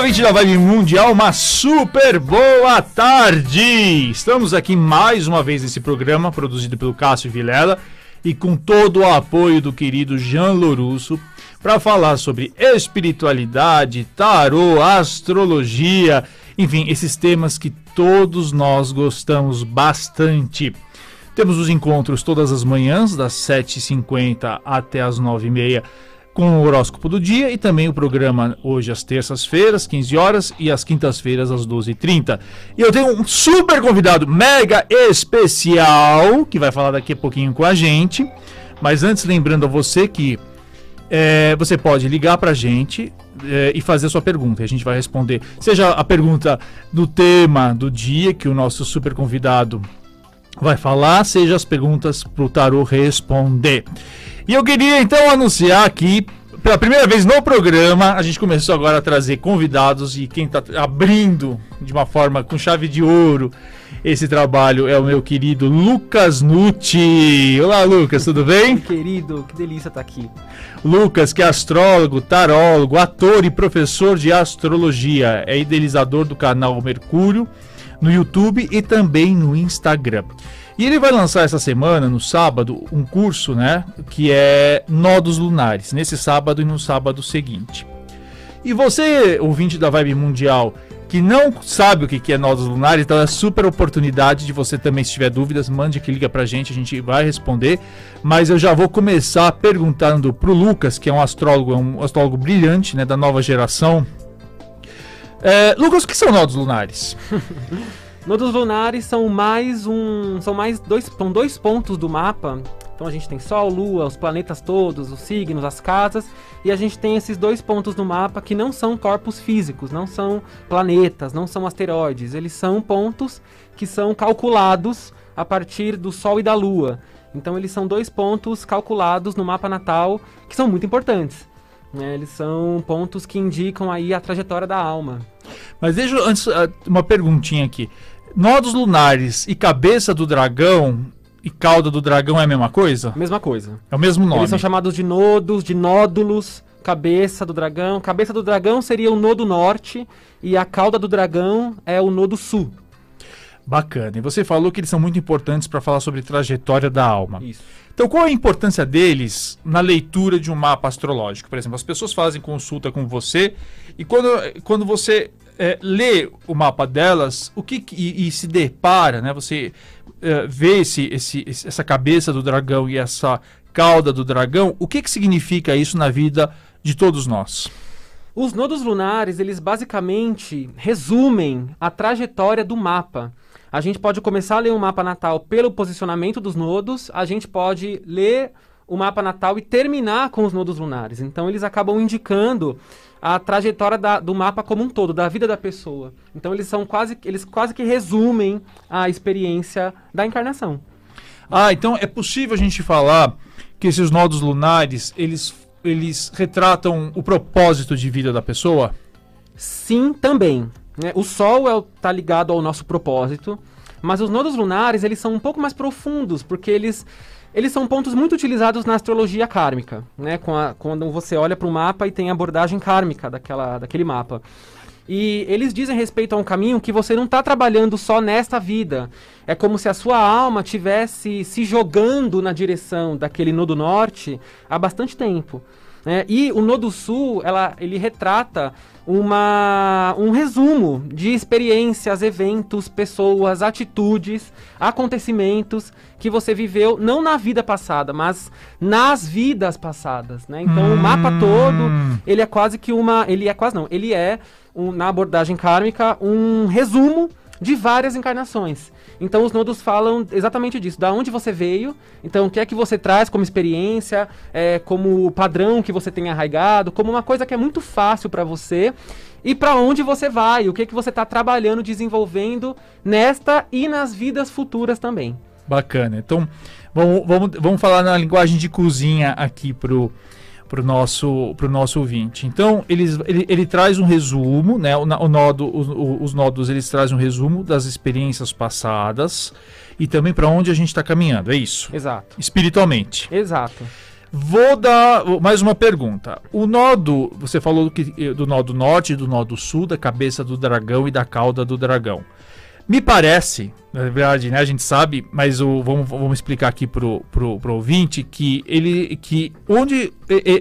ouvinte da Vibe Mundial, uma super boa tarde! Estamos aqui mais uma vez nesse programa, produzido pelo Cássio Vilela e com todo o apoio do querido Jean Lorusso, para falar sobre espiritualidade, tarô, astrologia, enfim, esses temas que todos nós gostamos bastante. Temos os encontros todas as manhãs, das 7h50 até as 9h30 com o horóscopo do dia e também o programa hoje às terças-feiras, 15 horas e às quintas-feiras às 12h30. E eu tenho um super convidado mega especial que vai falar daqui a pouquinho com a gente. Mas antes, lembrando a você que é, você pode ligar para a gente é, e fazer a sua pergunta. A gente vai responder, seja a pergunta do tema do dia que o nosso super convidado vai falar, seja as perguntas para o Tarô responder. E eu queria então anunciar aqui, pela primeira vez no programa, a gente começou agora a trazer convidados e quem está abrindo de uma forma com chave de ouro esse trabalho é o meu querido Lucas Nucci. Olá, Lucas, tudo bem? Querido, que delícia estar tá aqui. Lucas, que é astrólogo, tarólogo, ator e professor de astrologia, é idealizador do canal Mercúrio no YouTube e também no Instagram. E ele vai lançar essa semana, no sábado, um curso, né? Que é Nodos Lunares, nesse sábado e no sábado seguinte. E você, ouvinte da Vibe Mundial, que não sabe o que é Nodos Lunares, então é super oportunidade de você também, se tiver dúvidas, mande que liga pra gente, a gente vai responder. Mas eu já vou começar perguntando pro Lucas, que é um astrólogo, um astrólogo brilhante, né, da nova geração. É, Lucas, o que são Nodos Lunares? Nodos lunares são mais um. São mais dois. São dois pontos do mapa. Então a gente tem Sol, Lua, os planetas todos, os signos, as casas, e a gente tem esses dois pontos no mapa que não são corpos físicos, não são planetas, não são asteroides, eles são pontos que são calculados a partir do Sol e da Lua. Então eles são dois pontos calculados no mapa natal que são muito importantes. Né? Eles são pontos que indicam aí a trajetória da alma. Mas deixa antes ah, uma perguntinha aqui. Nodos lunares e cabeça do dragão e cauda do dragão é a mesma coisa? Mesma coisa. É o mesmo nome. Eles são chamados de nodos, de nódulos, cabeça do dragão. Cabeça do dragão seria o nodo norte e a cauda do dragão é o nodo sul. Bacana. E você falou que eles são muito importantes para falar sobre trajetória da alma. Isso. Então, qual a importância deles na leitura de um mapa astrológico? Por exemplo, as pessoas fazem consulta com você e quando, quando você é, lê o mapa delas, o que e, e se depara, né? Você é, vê esse, esse, essa cabeça do dragão e essa cauda do dragão, o que, que significa isso na vida de todos nós? Os nodos lunares, eles basicamente resumem a trajetória do mapa. A gente pode começar a ler um mapa natal pelo posicionamento dos nodos, a gente pode ler o mapa natal e terminar com os nodos lunares. Então eles acabam indicando a trajetória da, do mapa como um todo, da vida da pessoa. Então eles são quase, eles quase que resumem a experiência da encarnação. Ah, então é possível a gente falar que esses nodos lunares, eles, eles retratam o propósito de vida da pessoa? Sim, também. Né? O Sol está é, tá ligado ao nosso propósito, mas os nodos lunares, eles são um pouco mais profundos, porque eles eles são pontos muito utilizados na astrologia kármica, né? A, quando você olha para o mapa e tem a abordagem kármica daquela, daquele mapa. E eles dizem respeito a um caminho que você não está trabalhando só nesta vida. É como se a sua alma tivesse se jogando na direção daquele nodo norte há bastante tempo. Né? E o Nodo Sul, ela, ele retrata uma, um resumo de experiências, eventos, pessoas, atitudes, acontecimentos que você viveu não na vida passada, mas nas vidas passadas, né? Então hum. o mapa todo, ele é quase que uma, ele é quase não, ele é um, na abordagem kármica um resumo de várias encarnações. Então os nodos falam exatamente disso, da onde você veio, então o que é que você traz como experiência, é, como padrão que você tem arraigado, como uma coisa que é muito fácil para você e para onde você vai, o que é que você está trabalhando, desenvolvendo nesta e nas vidas futuras também. Bacana. Então vamos, vamos, vamos falar na linguagem de cozinha aqui pro para o nosso, pro nosso ouvinte. Então, eles, ele, ele traz um resumo, né? O, o nodo, o, os nódulos eles trazem um resumo das experiências passadas e também para onde a gente está caminhando, é isso? Exato. Espiritualmente. Exato. Vou dar mais uma pergunta. O nó do. Você falou do, que, do nó do norte, do nó do sul, da cabeça do dragão e da cauda do dragão. Me parece, na verdade, né, a gente sabe, mas o, vamos, vamos explicar aqui pro, pro, pro ouvinte que ele. que onde.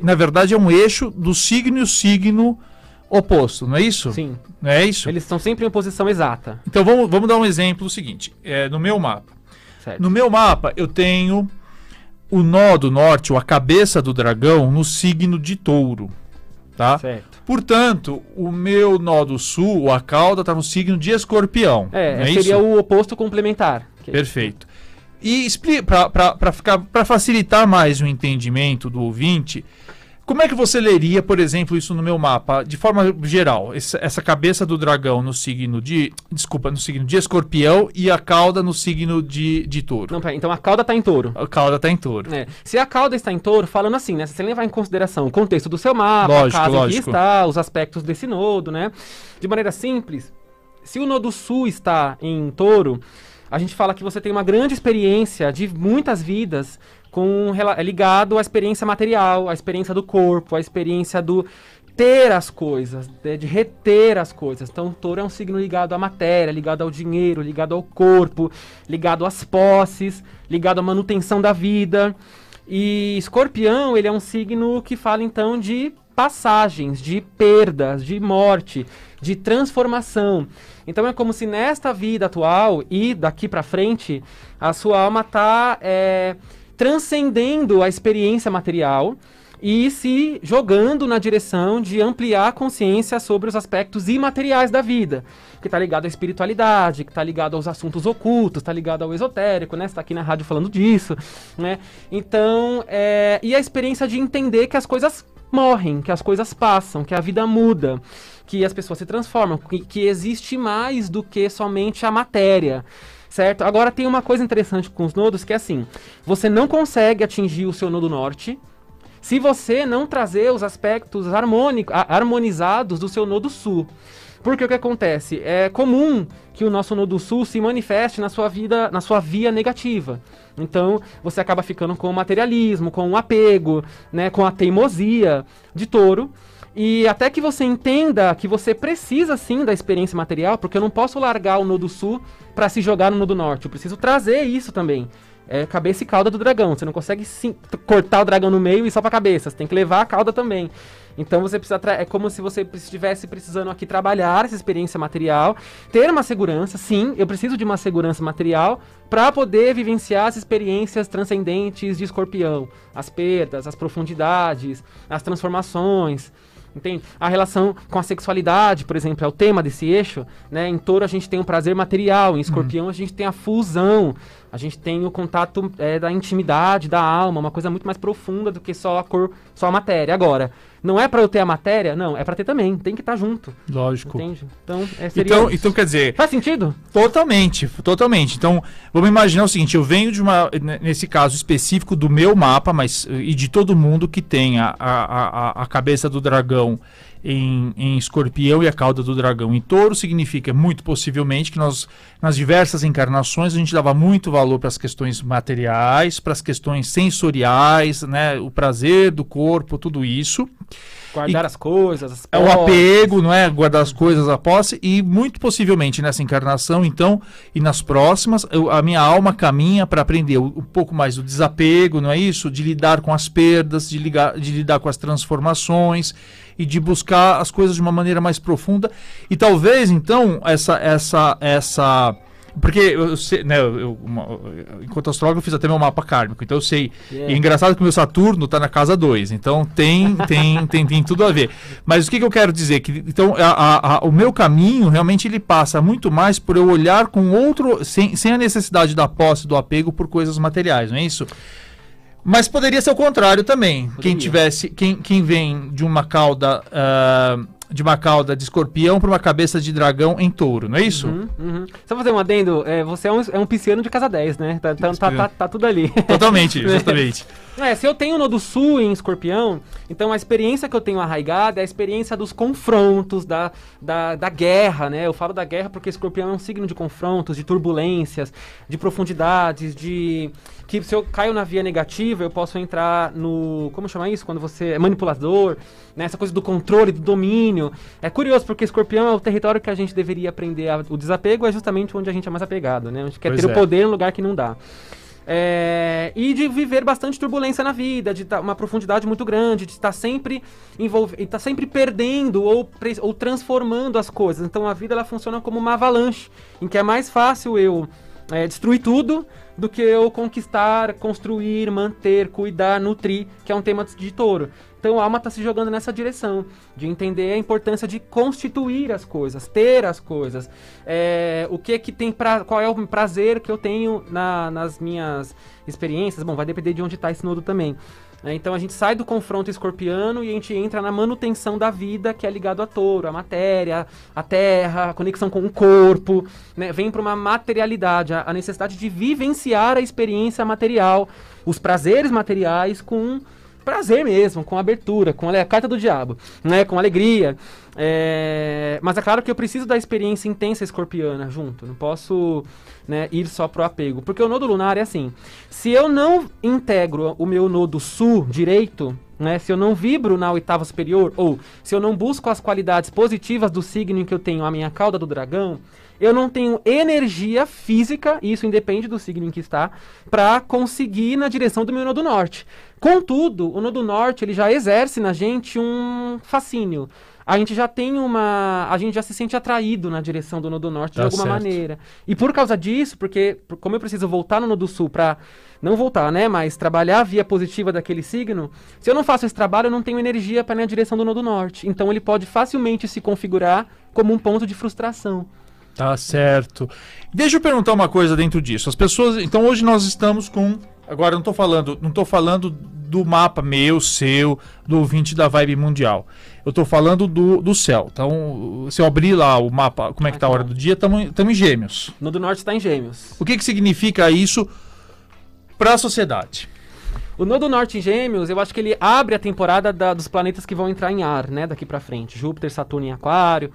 na verdade, é um eixo do signo e o signo oposto, não é isso? Sim. Não é isso? Eles estão sempre em posição exata. Então vamos, vamos dar um exemplo seguinte: é, no meu mapa. Certo. No meu mapa, eu tenho o nó do norte, ou a cabeça do dragão, no signo de touro. Tá? Certo. Portanto, o meu nó do sul, a cauda, está no signo de escorpião. É, é seria isso? o oposto complementar. Perfeito. E para facilitar mais o entendimento do ouvinte, como é que você leria, por exemplo, isso no meu mapa, de forma geral? Essa, cabeça do dragão no signo de. Desculpa, no signo de escorpião e a cauda no signo de, de touro. Não, pera, então a cauda está em touro. A cauda está em touro. É. Se a cauda está em touro, falando assim, né? Se você levar em consideração o contexto do seu mapa, lógico, a casa lógico. que está, os aspectos desse nodo, né? De maneira simples, se o nodo sul está em touro, a gente fala que você tem uma grande experiência de muitas vidas com é ligado à experiência material, à experiência do corpo, à experiência do ter as coisas, de, de reter as coisas. Então, touro é um signo ligado à matéria, ligado ao dinheiro, ligado ao corpo, ligado às posses, ligado à manutenção da vida. E escorpião, ele é um signo que fala então de passagens, de perdas, de morte, de transformação. Então é como se nesta vida atual e daqui para frente a sua alma está é, transcendendo a experiência material e se jogando na direção de ampliar a consciência sobre os aspectos imateriais da vida, que está ligado à espiritualidade, que está ligado aos assuntos ocultos, está ligado ao esotérico, né? Está aqui na rádio falando disso, né? Então, é... e a experiência de entender que as coisas morrem, que as coisas passam, que a vida muda, que as pessoas se transformam, que, que existe mais do que somente a matéria certo? Agora tem uma coisa interessante com os nodos que é assim: você não consegue atingir o seu nodo norte se você não trazer os aspectos harmônicos, harmonizados do seu nodo sul. Porque o que acontece? É comum que o nosso nodo sul se manifeste na sua vida, na sua via negativa. Então, você acaba ficando com o materialismo, com o apego, né, com a teimosia de touro. E até que você entenda que você precisa sim da experiência material, porque eu não posso largar o nodo sul para se jogar no nodo norte. Eu preciso trazer isso também. É cabeça e cauda do dragão. Você não consegue sim, cortar o dragão no meio e só pra cabeça. Você tem que levar a cauda também. Então você precisa. É como se você estivesse precisando aqui trabalhar essa experiência material, ter uma segurança. Sim, eu preciso de uma segurança material para poder vivenciar as experiências transcendentes de escorpião. As perdas, as profundidades, as transformações. Entende? A relação com a sexualidade, por exemplo, é o tema desse eixo. Né? Em touro a gente tem o prazer material, em escorpião uhum. a gente tem a fusão, a gente tem o contato é, da intimidade, da alma, uma coisa muito mais profunda do que só a cor, só a matéria. Agora, não é para eu ter a matéria? Não, é para ter também. Tem que estar tá junto. Lógico. Entende? Então, é, seria então, então, quer dizer. Faz sentido? Totalmente, totalmente. Então, vamos imaginar o seguinte: eu venho de uma. Nesse caso específico do meu mapa, mas e de todo mundo que tem a, a, a, a cabeça do dragão em, em escorpião e a cauda do dragão em touro, significa muito possivelmente que nós, nas diversas encarnações, a gente dava muito valor para as questões materiais, para as questões sensoriais, né, o prazer do corpo, tudo isso. Guardar e as coisas. As é o apego, não é? Guardar as coisas, a posse. E muito possivelmente nessa encarnação, então, e nas próximas, eu, a minha alma caminha para aprender um, um pouco mais do desapego, não é isso? De lidar com as perdas, de, ligar, de lidar com as transformações e de buscar as coisas de uma maneira mais profunda. E talvez, então, essa. essa, essa porque eu sei, né, eu, uma, enquanto astrólogo eu fiz até meu mapa kármico, então eu sei. Yeah. E é engraçado que o meu Saturno está na casa 2, então tem, tem, tem, tem tudo a ver. Mas o que, que eu quero dizer? Que, então, a, a, o meu caminho realmente ele passa muito mais por eu olhar com outro, sem, sem a necessidade da posse, do apego por coisas materiais, não é isso? Mas poderia ser o contrário também. Poderia. Quem tivesse, quem, quem vem de uma cauda uh, de uma cauda de escorpião para uma cabeça de dragão em touro, não é isso? Uhum, uhum. Só fazer um adendo, é, você é um, é um pisciano de casa 10, né? Tá, tá, tá, tá, tá tudo ali. Totalmente, justamente. É, se eu tenho o nodo sul em escorpião, então a experiência que eu tenho arraigada é a experiência dos confrontos, da, da, da guerra, né? Eu falo da guerra porque escorpião é um signo de confrontos, de turbulências, de profundidades, de. Que se eu caio na via negativa, eu posso entrar no. Como chama isso? Quando você é manipulador, né? Essa coisa do controle, do domínio. É curioso, porque escorpião é o território que a gente deveria aprender. A, o desapego é justamente onde a gente é mais apegado, né? A gente quer Pois ter é. o poder no lugar que não dá. É, e de viver bastante turbulência na vida, de tá, uma profundidade muito grande, de estar sempre envolvido, estar sempre perdendo ou, ou transformando as coisas. Então a vida ela funciona como uma avalanche, em que é mais fácil eu é, destruir tudo do que eu conquistar, construir, manter, cuidar, nutrir, que é um tema de touro. Então a alma está se jogando nessa direção, de entender a importância de constituir as coisas, ter as coisas. É, o que que tem pra, qual é o prazer que eu tenho na- nas minhas experiências. Bom, vai depender de onde está esse nodo também. É, então a gente sai do confronto escorpiano e a gente entra na manutenção da vida, que é ligado a touro, a matéria, a terra, a conexão com o corpo, né? Vem para uma materialidade, a necessidade de vivenciar a experiência material, os prazeres materiais com prazer mesmo, com abertura, com a carta do diabo, né? Com alegria. É, Mas é claro que eu preciso da experiência intensa escorpiana junto. Não posso né, ir só pro apego. Porque o nodo lunar é assim. Se eu não integro o meu nodo sul direito, né, se eu não vibro na oitava superior, ou se eu não busco as qualidades positivas do signo em que eu tenho a minha cauda do dragão, eu não tenho energia física, e isso independe do signo em que está, para conseguir ir na direção do meu nodo norte. Contudo, o nodo norte ele já exerce na gente um fascínio. A gente já tem uma. A gente já se sente atraído na direção do nodo norte Tá de alguma certo. maneira. E por causa disso, porque por- como eu preciso voltar no nodo sul para não voltar, né, mas trabalhar a via positiva daquele signo, se eu não faço esse trabalho, eu não tenho energia para ir na direção do nodo norte. Então ele pode facilmente se configurar como um ponto de frustração. Tá certo. Deixa eu perguntar uma coisa dentro disso. As pessoas, então hoje nós estamos com, agora não tô falando, não tô falando do mapa meu, seu, do ouvinte da Vibe Mundial. Eu tô falando do, do céu. Então, se eu abrir lá o mapa, como é que tá a hora do dia, estamos em Gêmeos. Nodo norte está em Gêmeos. O que que significa isso para a sociedade? O Nodo Norte em Gêmeos, eu acho que ele abre a temporada da- dos planetas que vão entrar em ar, né, daqui pra frente. Júpiter, Saturno em Aquário.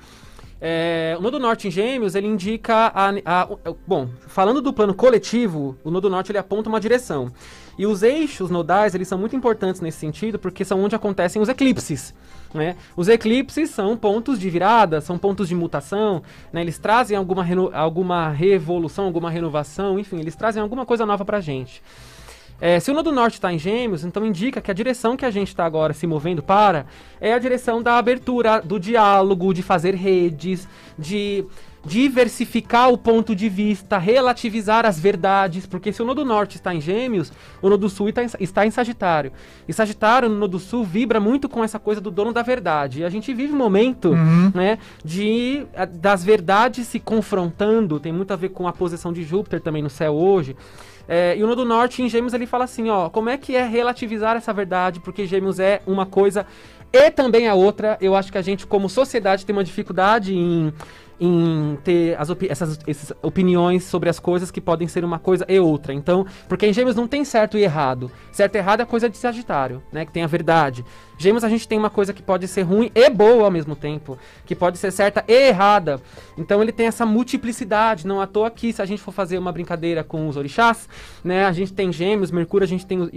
É, o Nodo Norte em Gêmeos, ele indica a, a- o- Bom, falando do plano coletivo, o Nodo Norte ele aponta uma direção. E os eixos nodais, eles são muito importantes nesse sentido, porque são onde acontecem os eclipses. Né? Os eclipses são pontos de virada, são pontos de mutação, né? eles trazem alguma, alguma revolução, alguma renovação, enfim, eles trazem alguma coisa nova pra gente. É, se o Nodo Norte está em Gêmeos, então indica que a direção que a gente está agora se movendo para é a direção da abertura, do diálogo, de fazer redes, de diversificar o ponto de vista, relativizar as verdades, porque se o Nodo Norte está em Gêmeos, o Nodo Sul está em, Sagitário. E Sagitário, no Nodo Sul, vibra muito com essa coisa do dono da verdade. E a gente vive um momento Uhum. né, de das verdades se confrontando, tem muito a ver com a posição de Júpiter também no céu hoje. É, e o Nodo Norte em Gêmeos ele fala assim, ó, como é que é relativizar essa verdade, porque Gêmeos é uma coisa e também a outra. Eu acho que a gente como sociedade tem uma dificuldade em em ter as opi- essas, essas opiniões sobre as coisas que podem ser uma coisa e outra. Então, porque em Gêmeos não tem certo e errado. Certo e errado é coisa de Sagitário, né? Que tem a verdade. Gêmeos a gente tem uma coisa que pode ser ruim e boa ao mesmo tempo, que pode ser certa e errada. Então ele tem essa multiplicidade, não à toa que se a gente for fazer uma brincadeira com os orixás, né, a gente tem Gêmeos, Mercúrio, a gente tem os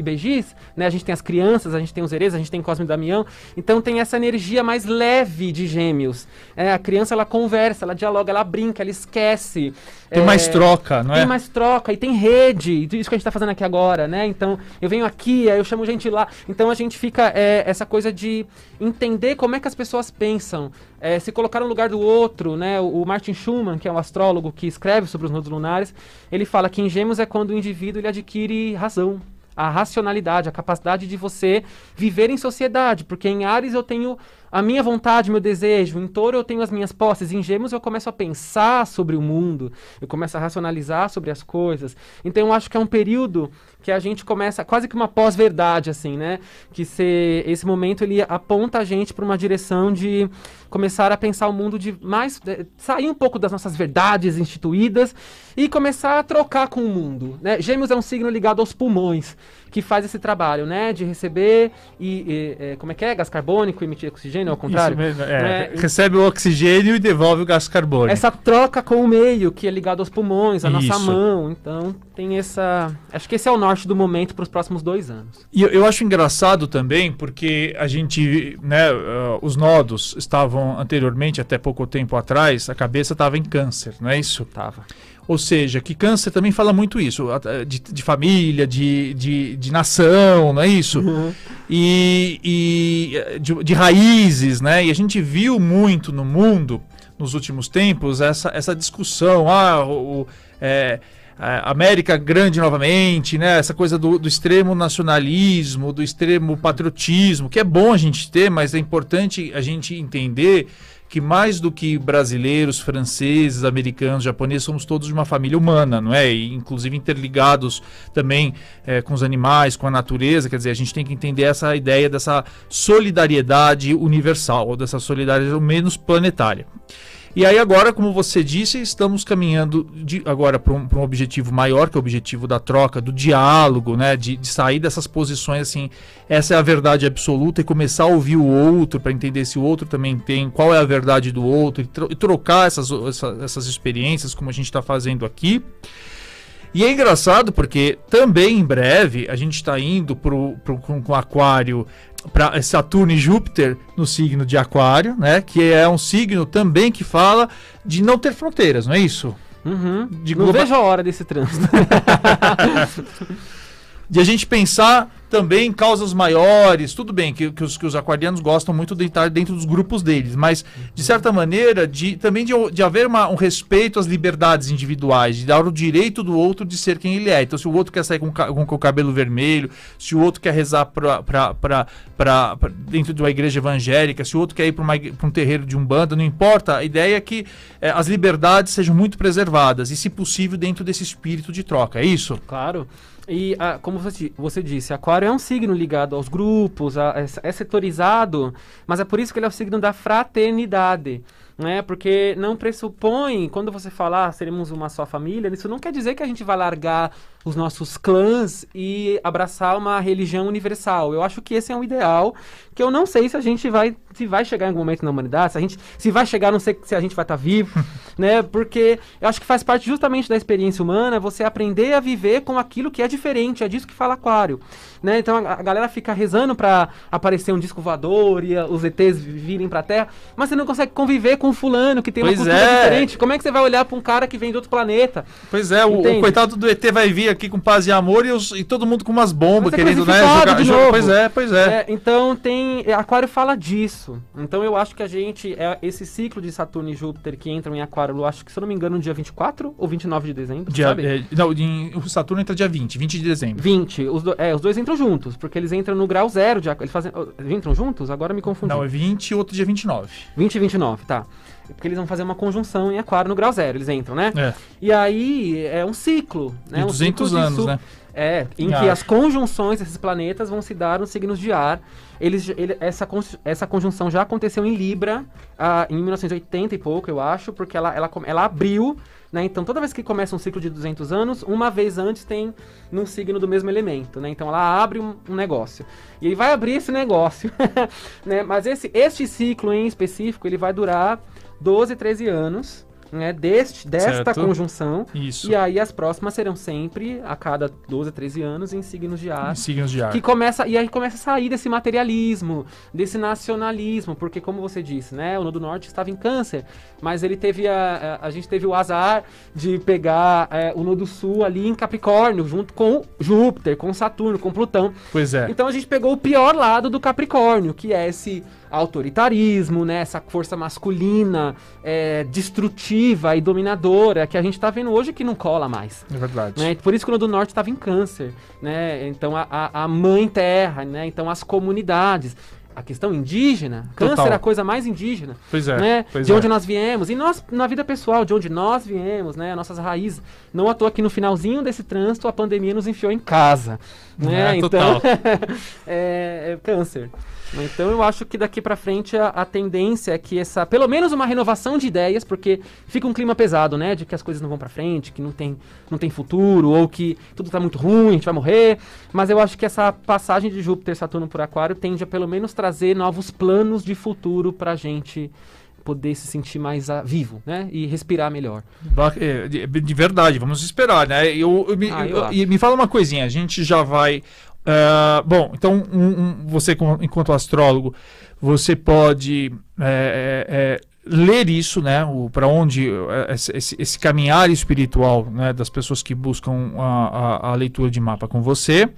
né, a gente tem as crianças, a gente tem os Erês, a gente tem Cosme e Damião. Então tem essa energia mais leve de Gêmeos. É, a criança ela conversa, ela dialoga, ela brinca, ela esquece. Tem É, mais troca, não tem é? mais troca e tem rede, isso que a gente tá fazendo aqui agora, né? Então, eu venho aqui, aí eu chamo gente lá. Então a gente fica é, essa coisa de entender como é que as pessoas pensam, é, se colocar no lugar do outro, né? O, o Martin Schumann, que é um astrólogo que escreve sobre os nodos lunares, ele fala que em Gêmeos é quando o indivíduo ele adquire razão. A racionalidade, a capacidade de você viver em sociedade, porque em Ares eu tenho a minha vontade, meu desejo, em Touro eu tenho as minhas posses, em Gêmeos eu começo a pensar sobre o mundo, eu começo a racionalizar sobre as coisas. Então eu acho que é um período que a gente começa quase que uma pós-verdade, assim, né? Que se, esse momento ele aponta a gente para uma direção de começar a pensar o mundo de mais. sair um pouco das nossas verdades instituídas e começar a trocar com o mundo. Né? Gêmeos é um signo ligado aos pulmões, que faz esse trabalho, né? De receber e. e é, como é que é? Gás carbônico emitir oxigênio, ao contrário? Isso mesmo, é. Né? Recebe o oxigênio e devolve o gás carbônico. Essa troca com o meio, que é ligado aos pulmões, a nossa mão. Então, tem essa. Acho que esse é o norte do momento para os próximos dois anos. E eu, eu, acho engraçado também, porque a gente. Né, uh, os nodos estavam anteriormente, até pouco tempo atrás, a cabeça estava em câncer, não é isso? Tava. Ou seja, que câncer também fala muito isso, de, de família, de, de, de, nação, não é isso? Uhum. E, e de, de, raízes, né? E a gente viu muito no mundo, nos últimos tempos, essa, essa discussão, ah, o, é, América grande novamente, né? Essa coisa do, do, extremo nacionalismo, do extremo patriotismo, que é bom a gente ter, mas é importante a gente entender que mais do que brasileiros, franceses, americanos, japoneses, somos todos de uma família humana, não é? E, inclusive interligados também é, com os animais, com a natureza. Quer dizer, a gente tem que entender essa ideia dessa solidariedade universal, ou dessa solidariedade menos planetária. E aí agora, como você disse, estamos caminhando de, agora para um, um, objetivo maior, que é o objetivo da troca, do diálogo, né? De, de, sair dessas posições assim, essa é a verdade absoluta e começar a ouvir o outro para entender se o outro também tem, qual é a verdade do outro e, tro e trocar essas, essa, essas experiências como a gente está fazendo aqui. E é engraçado porque também em breve a gente está indo para o Aquário para Saturno e Júpiter no signo de Aquário, né? Que é um signo também que fala de não ter fronteiras, não é isso? Uhum. De não vejo a hora desse trânsito. de a gente pensar também causas maiores, tudo bem que, que, os, que os aquarianos gostam muito de estar dentro dos grupos deles, mas de certa maneira de, também de, de haver uma, um respeito às liberdades individuais, de dar o direito do outro de ser quem ele é. Então, se o outro quer sair com, com, o cabelo vermelho, se o outro quer rezar pra, pra, pra, pra dentro de uma igreja evangélica, se o outro quer ir para um terreiro de umbanda, não importa. A ideia é que é, as liberdades sejam muito preservadas e, se possível, dentro desse espírito de troca. É isso? Claro. E, a, como você, você disse, Aquário é um signo ligado aos grupos, a, é, é setorizado, mas é por isso que ele é o signo da fraternidade né? Porque não pressupõe, quando você falar ah, seremos uma só família, isso não quer dizer que a gente vai largar os nossos clãs e abraçar uma religião universal. Eu acho que esse é um ideal que eu não sei se a gente vai se vai chegar em algum momento na humanidade, se a gente se vai chegar, não sei se a gente vai estar tá vivo, né? Porque eu acho que faz parte justamente da experiência humana você aprender a viver com aquilo que é diferente, é disso que fala Aquário, né? Então a, a galera fica rezando para aparecer um disco voador e a, os ETs virem para Terra, mas você não consegue conviver com fulano que tem pois uma cultura é. diferente. Como é que você vai olhar para um cara que vem de outro planeta? Pois é, o, o, coitado do ET vai vir aqui com paz e amor e, os, e todo mundo com umas bombas querendo, né? Jogar, jogar, pois é, pois é. é. Então tem. Aquário fala disso. Então eu acho que a gente. É esse ciclo de Saturno e Júpiter que entram em Aquário, eu acho que, se eu não me engano, no dia 24 ou 29 de dezembro. Dia, é, não, em, o Saturno entra dia 20, 20 de dezembro. 20. Os, do, é, os dois entram juntos, porque eles entram no grau zero. De, eles fazem. Entram juntos? Agora me confundi. Não, é 20 e outro dia 29. 20 e 29, tá. Porque eles vão fazer uma conjunção em aquário no grau zero, eles entram, né? É. E aí é um ciclo, né? De um 200 ciclo anos, né? É, em que as conjunções desses planetas vão se dar nos signos de ar. Eles, ele, essa, essa conjunção já aconteceu em Libra uh, em 1980 e pouco, eu acho, porque ela, ela, ela abriu né? Então, toda vez que começa um ciclo de 200 anos, uma vez antes tem num signo do mesmo elemento, né? Então, ela abre um, negócio. E ele vai abrir esse negócio, né? Mas esse, este ciclo em específico, ele vai durar 12, 13 anos né, deste, desta certo. conjunção. Isso. E aí as próximas serão sempre, a cada 12 a 13 anos, em signos de ar. Em signos de ar. Que começa, e aí começa a sair desse materialismo, desse nacionalismo, porque como você disse, né, o Nodo Norte estava em câncer, mas ele teve a, a, a gente teve o azar de pegar é, o Nodo Sul ali em Capricórnio, junto com Júpiter, com Saturno, com Plutão. Pois é. Então a gente pegou o pior lado do Capricórnio, que é esse autoritarismo, né? Essa força masculina é, destrutiva e dominadora que a gente está vendo hoje que não cola mais. É verdade. Né? Por isso que o do Norte estava em câncer, né? Então a, a, a mãe terra, né? Então as comunidades a questão indígena, câncer Total. é a coisa mais indígena, Pois é. né? pois de é. onde nós viemos. E nós, na vida pessoal, de onde nós viemos, né? Nossas raízes. Não à toa que no finalzinho desse trânsito a pandemia nos enfiou em casa. Né? É, então, é, é câncer. Então eu acho que daqui pra frente a, a tendência é que essa, pelo menos uma renovação de ideias, porque fica um clima pesado, né, de que as coisas não vão pra frente, que não tem, não tem futuro ou que tudo tá muito ruim, a gente vai morrer. Mas eu acho que essa passagem de Júpiter Saturno por Aquário tende a pelo menos trazer novos planos de futuro pra gente poder se sentir mais ah, vivo, né, e respirar melhor. É, De, de verdade, vamos esperar, né? Eu, eu me, Ah, eu eu- e me fala uma coisinha, a gente já vai. Ah, bom, então um- um- você, enquanto astrólogo, você pode é, é, é, ler isso, né? Para onde é, esse, esse- esse caminhar espiritual né, das pessoas que buscam a, a- a leitura de mapa com você.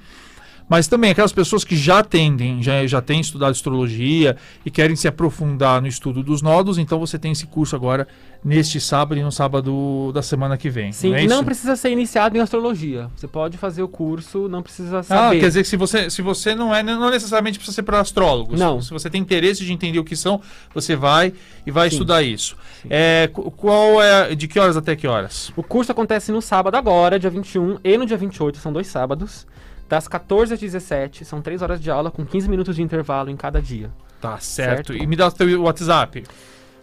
Mas também aquelas pessoas que já atendem, já, já têm estudado astrologia e querem se aprofundar no estudo dos nodos, então você tem esse curso agora neste sábado e no sábado da semana que vem. Sim, não é e não precisa ser iniciado em astrologia. Você pode fazer o curso, não precisa Ah, saber. quer dizer que se você, se você não é, não necessariamente precisa ser para astrólogo. Não. Se, você tem interesse de entender o que são, você vai e vai Sim. estudar isso. É, qu- qual é, de que horas até que horas? O curso acontece no sábado agora, dia 21, e no dia 28, são dois sábados, das 14 às 17, são 3 horas de aula com 15 minutos de intervalo em cada dia. Tá certo. Certo. E me dá o teu WhatsApp.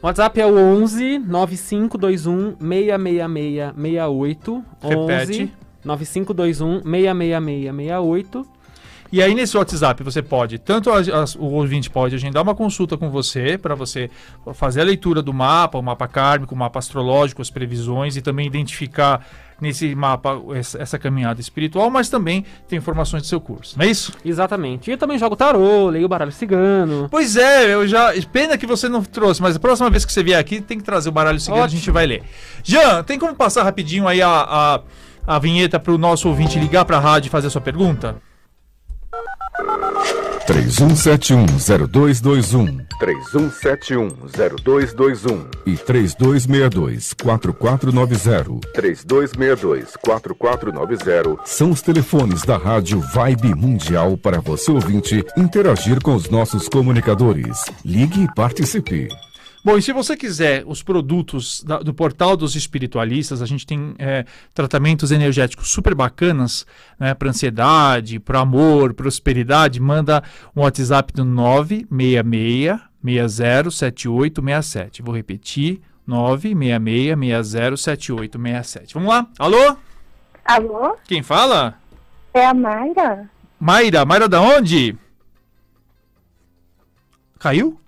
O WhatsApp é o 11 9521 666 68. Repete. 11 9521 666 68. E aí nesse WhatsApp você pode, tanto a- as- o ouvinte pode agendar uma consulta com você para você fazer a leitura do mapa, o mapa kármico, o mapa astrológico, as previsões e também identificar nesse mapa essa, essa caminhada espiritual, mas também tem informações do seu curso, não é isso? Exatamente. E eu também jogo tarô, leio baralho cigano. Pois é, eu já. Pena que você não trouxe, mas a próxima vez que você vier aqui tem que trazer o baralho a Ótimo. gente vai ler. Jean, tem como passar rapidinho aí a, a, a vinheta para o nosso ouvinte ligar para a rádio e fazer a sua pergunta? 31710221 31710221 e 3262-4490 3262-4490 são os telefones da Rádio Vibe Mundial para você ouvinte interagir com os nossos comunicadores. Ligue e participe. Bom, e se você quiser os produtos da- do portal dos espiritualistas, a gente tem é, tratamentos energéticos super bacanas né, para ansiedade, para amor, prosperidade. Manda um WhatsApp do 966 607867. Vou repetir: 966 607867. Vamos lá? Alô? Alô? Quem fala? É a Mayra? Mayra. Mayra da onde? Caiu?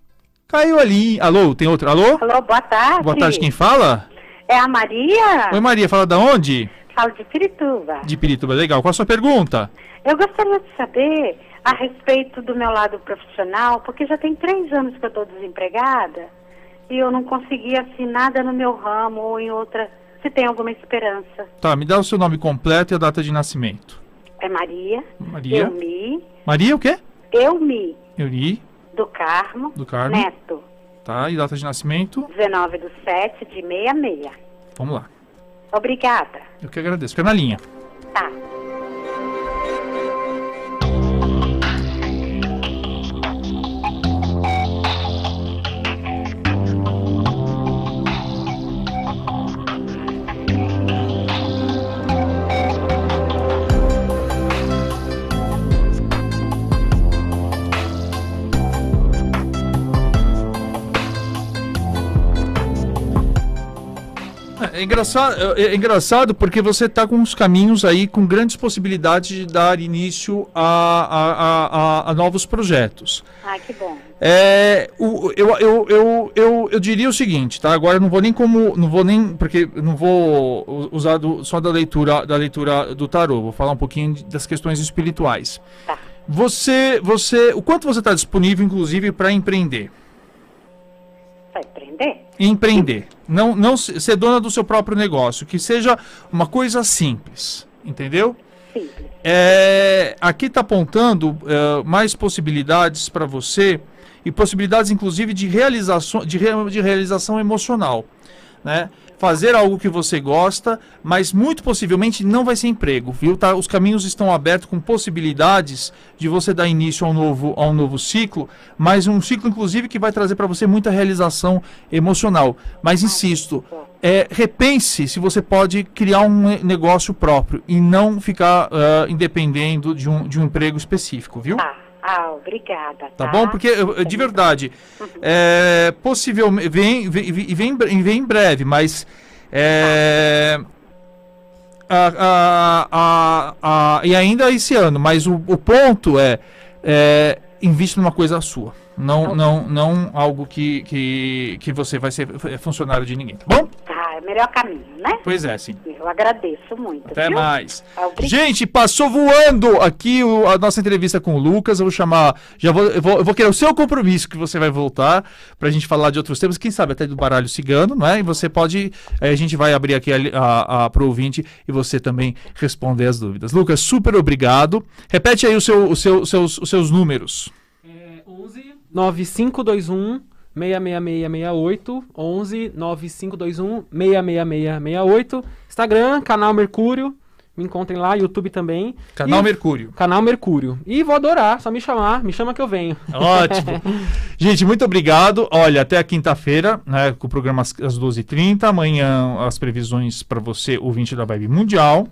Caiu ali. Alô, tem outro? Alô? Alô, boa tarde. Boa tarde, quem fala? É a Maria? Oi, Maria, fala da onde? Falo de Pirituba. De Pirituba, legal. Qual a sua pergunta? Eu gostaria de saber a respeito do meu lado profissional, porque já tem três anos que eu estou desempregada e eu não consegui assim nada no meu ramo ou em outra. Se tem alguma esperança. Tá, me dá o seu nome completo e a data de nascimento. É Maria. Maria? Eumi. Maria o quê? Eumi. Euri, Do Carmo. do Carmo. Neto. Tá, e data de nascimento? 19 do 7 de 66. Vamos lá. Obrigada. Eu que agradeço. Fica na linha. Tá. É engraçado, é engraçado porque você tá com uns caminhos aí com grandes possibilidades de dar início a, a, a, a- novos projetos. Ah, que bom. É, o- eu, eu, eu, eu, eu diria o seguinte, tá? Agora eu não vou nem como. Não vou nem. Porque não vou usar do- só da leitura, da leitura do tarô. Vou falar um pouquinho das questões espirituais. Tá. Você. você o quanto você está disponível, inclusive, para empreender? Vai prender? Empreender. Não, não se- ser dona do seu próprio negócio. Que seja uma coisa simples. Entendeu? Simples. É, aqui está apontando é, mais possibilidades para você e possibilidades inclusive de realização, de, re- de realização emocional. né? Fazer algo que você gosta, mas muito possivelmente não vai ser emprego, viu? Tá? Os caminhos estão abertos com possibilidades de você dar início a um novo, a um novo ciclo, mas um ciclo, inclusive, que vai trazer para você muita realização emocional. Mas insisto, é, repense se você pode criar um ne- negócio próprio e não ficar ah, independendo de um, de um emprego específico, viu? Tá. Ah, obrigada. Tá bom? Porque, eu- de verdade, é, possivelmente, vem, vem, vem, vem em bre- vem em breve, mas é, a- a- a- a- e ainda esse ano, mas o, o ponto é, é invista numa coisa sua, não, não, não algo que, que, que você vai ser funcionário de ninguém, tá bom? É o melhor caminho, né? Pois é, sim. Eu agradeço muito. Até viu? mais. Ah, obrigada. Gente, passou voando aqui o- a nossa entrevista com o Lucas. Eu vou chamar. Já vou, eu vou, eu vou querer o seu compromisso que você vai voltar pra gente falar de outros temas, quem sabe até do baralho cigano, não é? E você pode. aí a gente vai abrir aqui a, a, a, pro ouvinte e você também responder as dúvidas. Lucas, super obrigado. Repete aí o seu, o seu, os, seus, os seus números. É 11 9521 66668 11 9521 66668 Instagram, canal Mercúrio. Me encontrem lá, YouTube também. Canal E- Mercúrio. Canal Mercúrio. E vou adorar, só me chamar, me chama que eu venho. Ótimo. Gente, muito obrigado. Olha, até a quinta-feira, né, com o programa às, às 12h30. Amanhã as previsões para você, ouvinte da Vibe Mundial.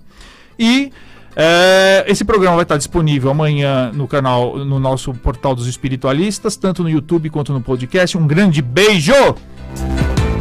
E é, esse programa vai estar disponível amanhã no canal, no nosso portal dos espiritualistas, tanto no YouTube quanto no podcast. Um grande beijo!